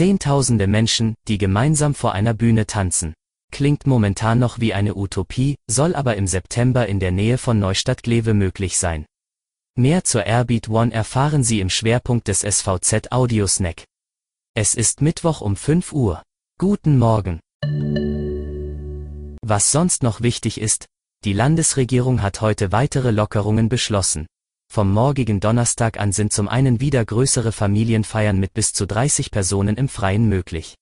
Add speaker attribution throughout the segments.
Speaker 1: Zehntausende Menschen, die gemeinsam vor einer Bühne tanzen. Klingt momentan noch wie eine Utopie, soll aber im September in der Nähe von Neustadt-Glewe möglich sein. Mehr zur Airbeat One erfahren Sie im Schwerpunkt des SVZ Audio Snack. Es ist Mittwoch um 5 Uhr. Guten Morgen. Was sonst noch wichtig ist, die Landesregierung hat heute weitere Lockerungen beschlossen. Vom morgigen Donnerstag an sind zum einen wieder größere Familienfeiern mit bis zu 30 Personen im Freien möglich.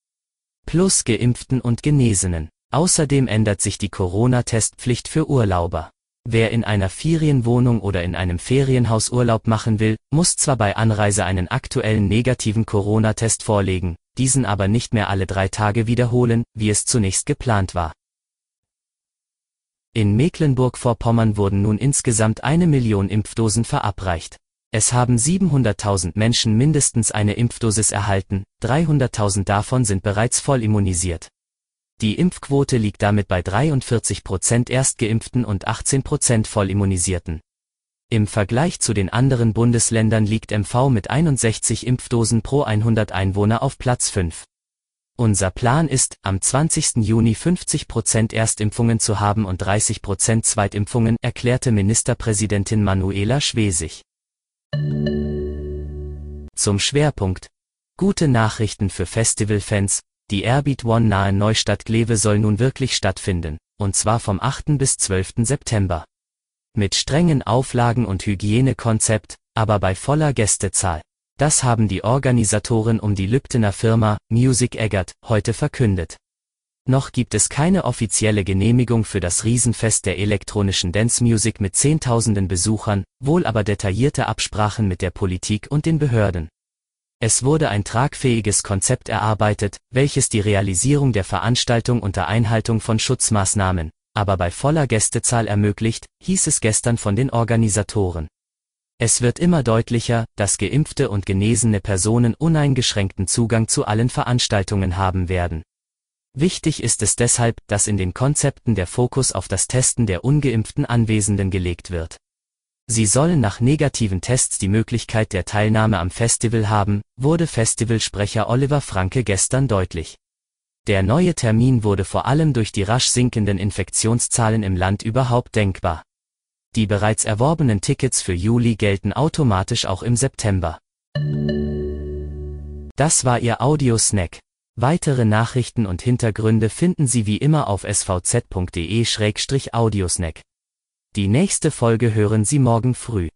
Speaker 1: Plus Geimpften und Genesenen. Außerdem ändert sich die Corona-Testpflicht für Urlauber. Wer in einer Ferienwohnung oder in einem Ferienhaus Urlaub machen will, muss zwar bei Anreise einen aktuellen negativen Corona-Test vorlegen, diesen aber nicht mehr alle drei Tage wiederholen, wie es zunächst geplant war. In Mecklenburg-Vorpommern wurden nun insgesamt eine Million Impfdosen verabreicht. Es haben 700.000 Menschen mindestens eine Impfdosis erhalten, 300.000 davon sind bereits voll immunisiert. Die Impfquote liegt damit bei 43 Prozent Erstgeimpften und 18 Prozent Vollimmunisierten. Im Vergleich zu den anderen Bundesländern liegt MV mit 61 Impfdosen pro 100 Einwohner auf Platz 5. Unser Plan ist, am 20. Juni 50% Erstimpfungen zu haben und 30% Zweitimpfungen, erklärte Ministerpräsidentin Manuela Schwesig. Zum Schwerpunkt. Gute Nachrichten für Festivalfans. Die Airbeat One nahe Neustadt Glewe soll nun wirklich stattfinden, und zwar vom 8. bis 12. September. Mit strengen Auflagen und Hygienekonzept, aber bei voller Gästezahl. Das haben die Organisatoren um die Lübtener Firma Music Eggert heute verkündet. Noch gibt es keine offizielle Genehmigung für das Riesenfest der elektronischen Dance Music mit Zehntausenden Besuchern, wohl aber detaillierte Absprachen mit der Politik und den Behörden. Es wurde ein tragfähiges Konzept erarbeitet, welches die Realisierung der Veranstaltung unter Einhaltung von Schutzmaßnahmen, aber bei voller Gästezahl ermöglicht, hieß es gestern von den Organisatoren. Es wird immer deutlicher, dass geimpfte und genesene Personen uneingeschränkten Zugang zu allen Veranstaltungen haben werden. Wichtig ist es deshalb, dass in den Konzepten der Fokus auf das Testen der ungeimpften Anwesenden gelegt wird. Sie sollen nach negativen Tests die Möglichkeit der Teilnahme am Festival haben, wurde Festivalsprecher Oliver Franke gestern deutlich. Der neue Termin wurde vor allem durch die rasch sinkenden Infektionszahlen im Land überhaupt denkbar. Die bereits erworbenen Tickets für Juli gelten automatisch auch im September. Das war Ihr Audiosnack. Weitere Nachrichten und Hintergründe finden Sie wie immer auf svz.de-audiosnack. Die nächste Folge hören Sie morgen früh.